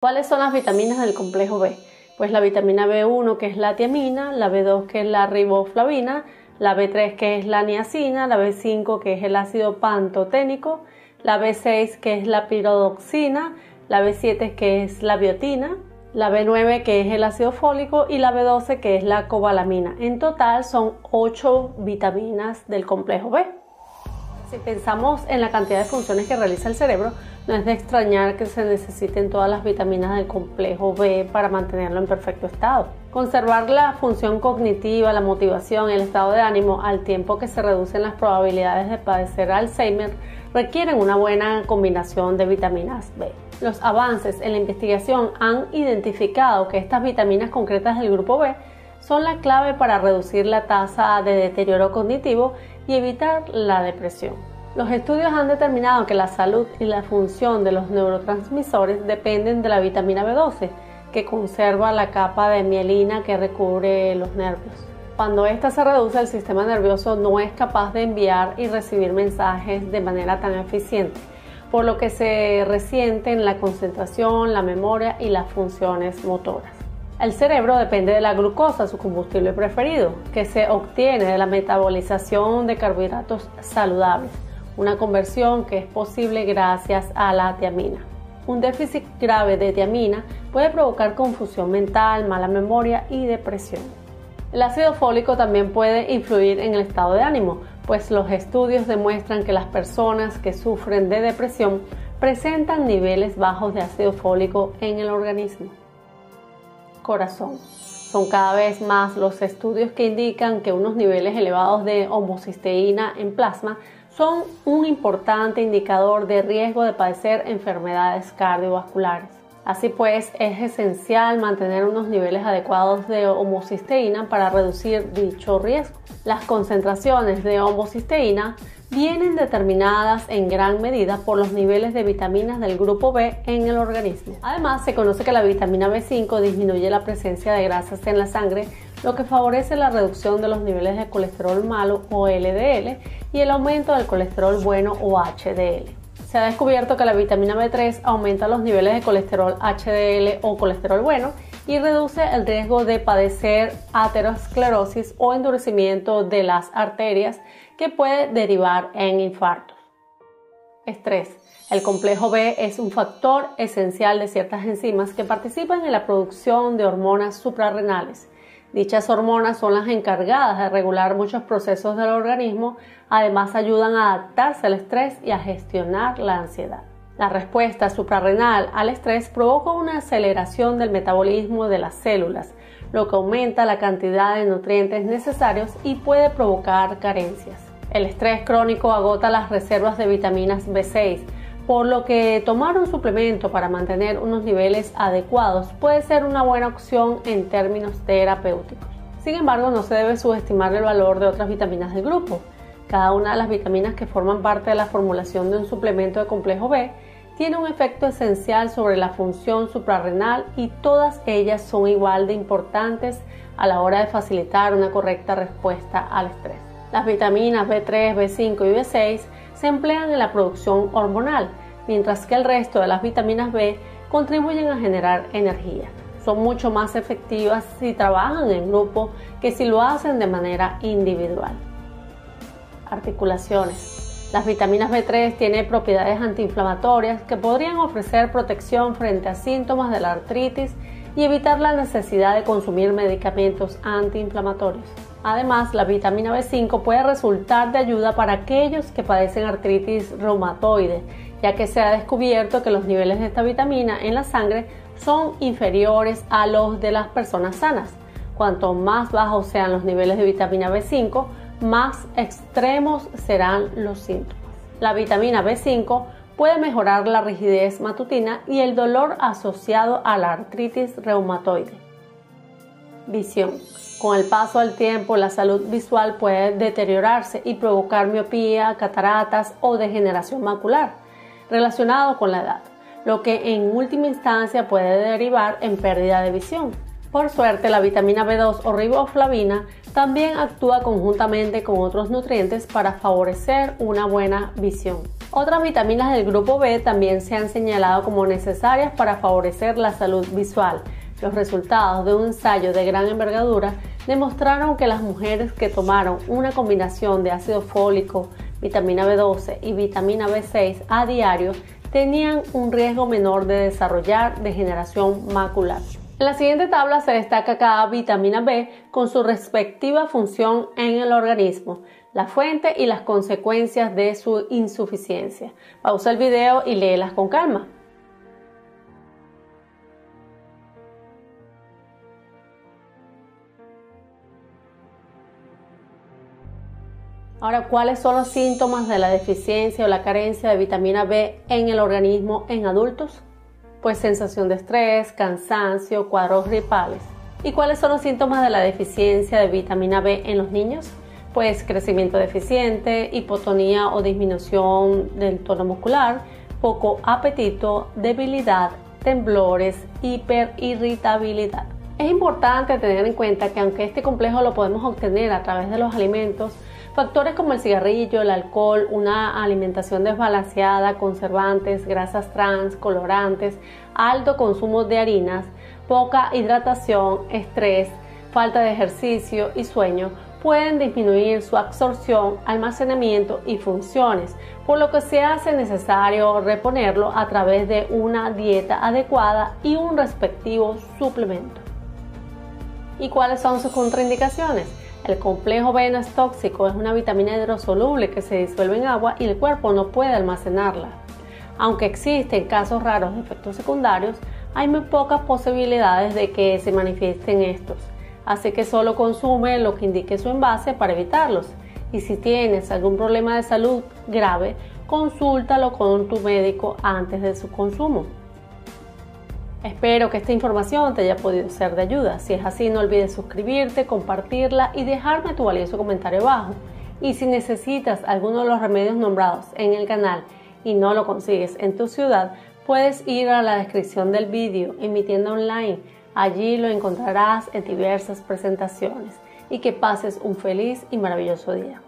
¿Cuáles son las vitaminas del complejo B? Pues la vitamina B1 que es la tiamina, la B2 que es la riboflavina, la B3 que es la niacina, la B5 que es el ácido pantoténico, la B6 que es la pirodoxina, la B7 que es la biotina, la B9 que es el ácido fólico y la B12 que es la cobalamina. En total son 8 vitaminas del complejo B. Si pensamos en la cantidad de funciones que realiza el cerebro, no es de extrañar que se necesiten todas las vitaminas del complejo B para mantenerlo en perfecto estado. Conservar la función cognitiva, la motivación, el estado de ánimo al tiempo que se reducen las probabilidades de padecer Alzheimer requieren una buena combinación de vitaminas B. Los avances en la investigación han identificado que estas vitaminas concretas del grupo B son la clave para reducir la tasa de deterioro cognitivo y evitar la depresión. Los estudios han determinado que la salud y la función de los neurotransmisores dependen de la vitamina B12, que conserva la capa de mielina que recubre los nervios. Cuando ésta se reduce, el sistema nervioso no es capaz de enviar y recibir mensajes de manera tan eficiente, por lo que se resienten la concentración, la memoria y las funciones motoras. El cerebro depende de la glucosa, su combustible preferido, que se obtiene de la metabolización de carbohidratos saludables, una conversión que es posible gracias a la tiamina. Un déficit grave de tiamina puede provocar confusión mental, mala memoria y depresión. El ácido fólico también puede influir en el estado de ánimo, pues los estudios demuestran que las personas que sufren de depresión presentan niveles bajos de ácido fólico en el organismo corazón. Son cada vez más los estudios que indican que unos niveles elevados de homocisteína en plasma son un importante indicador de riesgo de padecer enfermedades cardiovasculares. Así pues, es esencial mantener unos niveles adecuados de homocisteína para reducir dicho riesgo. Las concentraciones de homocisteína vienen determinadas en gran medida por los niveles de vitaminas del grupo B en el organismo. Además, se conoce que la vitamina B5 disminuye la presencia de grasas en la sangre, lo que favorece la reducción de los niveles de colesterol malo o LDL y el aumento del colesterol bueno o HDL. Se ha descubierto que la vitamina B3 aumenta los niveles de colesterol HDL o colesterol bueno y reduce el riesgo de padecer aterosclerosis o endurecimiento de las arterias que puede derivar en infartos. Estrés. El complejo B es un factor esencial de ciertas enzimas que participan en la producción de hormonas suprarrenales. Dichas hormonas son las encargadas de regular muchos procesos del organismo, además ayudan a adaptarse al estrés y a gestionar la ansiedad. La respuesta suprarrenal al estrés provoca una aceleración del metabolismo de las células, lo que aumenta la cantidad de nutrientes necesarios y puede provocar carencias. El estrés crónico agota las reservas de vitaminas B6, por lo que tomar un suplemento para mantener unos niveles adecuados puede ser una buena opción en términos terapéuticos. Sin embargo, no se debe subestimar el valor de otras vitaminas del grupo. Cada una de las vitaminas que forman parte de la formulación de un suplemento de complejo B tiene un efecto esencial sobre la función suprarrenal y todas ellas son igual de importantes a la hora de facilitar una correcta respuesta al estrés. Las vitaminas B3, B5 y B6 se emplean en la producción hormonal, mientras que el resto de las vitaminas B contribuyen a generar energía. Son mucho más efectivas si trabajan en grupo que si lo hacen de manera individual. Articulaciones. Las vitaminas B3 tienen propiedades antiinflamatorias que podrían ofrecer protección frente a síntomas de la artritis y evitar la necesidad de consumir medicamentos antiinflamatorios. Además, la vitamina B5 puede resultar de ayuda para aquellos que padecen artritis reumatoide, ya que se ha descubierto que los niveles de esta vitamina en la sangre son inferiores a los de las personas sanas. Cuanto más bajos sean los niveles de vitamina B5, más extremos serán los síntomas. La vitamina B5 puede mejorar la rigidez matutina y el dolor asociado a la artritis reumatoide. Visión. Con el paso del tiempo, la salud visual puede deteriorarse y provocar miopía, cataratas o degeneración macular relacionado con la edad, lo que en última instancia puede derivar en pérdida de visión. Por suerte, la vitamina B2 o riboflavina también actúa conjuntamente con otros nutrientes para favorecer una buena visión. Otras vitaminas del grupo B también se han señalado como necesarias para favorecer la salud visual. Los resultados de un ensayo de gran envergadura demostraron que las mujeres que tomaron una combinación de ácido fólico, vitamina B12 y vitamina B6 a diario tenían un riesgo menor de desarrollar degeneración macular. En la siguiente tabla se destaca cada vitamina B con su respectiva función en el organismo, la fuente y las consecuencias de su insuficiencia. Pausa el video y léelas con calma. Ahora, ¿cuáles son los síntomas de la deficiencia o la carencia de vitamina B en el organismo en adultos? Pues sensación de estrés, cansancio, cuadros gripales. ¿Y cuáles son los síntomas de la deficiencia de vitamina B en los niños? Pues crecimiento deficiente, hipotonía o disminución del tono muscular, poco apetito, debilidad, temblores, hiperirritabilidad. Es importante tener en cuenta que aunque este complejo lo podemos obtener a través de los alimentos, Factores como el cigarrillo, el alcohol, una alimentación desbalanceada, conservantes, grasas trans, colorantes, alto consumo de harinas, poca hidratación, estrés, falta de ejercicio y sueño pueden disminuir su absorción, almacenamiento y funciones, por lo que se hace necesario reponerlo a través de una dieta adecuada y un respectivo suplemento. ¿Y cuáles son sus contraindicaciones? El complejo B es tóxico, es una vitamina hidrosoluble que se disuelve en agua y el cuerpo no puede almacenarla. Aunque existen casos raros de efectos secundarios, hay muy pocas posibilidades de que se manifiesten estos, así que solo consume lo que indique su envase para evitarlos. Y si tienes algún problema de salud grave, consúltalo con tu médico antes de su consumo. Espero que esta información te haya podido ser de ayuda. Si es así, no olvides suscribirte, compartirla y dejarme tu valioso comentario abajo. Y si necesitas alguno de los remedios nombrados en el canal y no lo consigues en tu ciudad, puedes ir a la descripción del vídeo en mi tienda online. Allí lo encontrarás en diversas presentaciones. Y que pases un feliz y maravilloso día.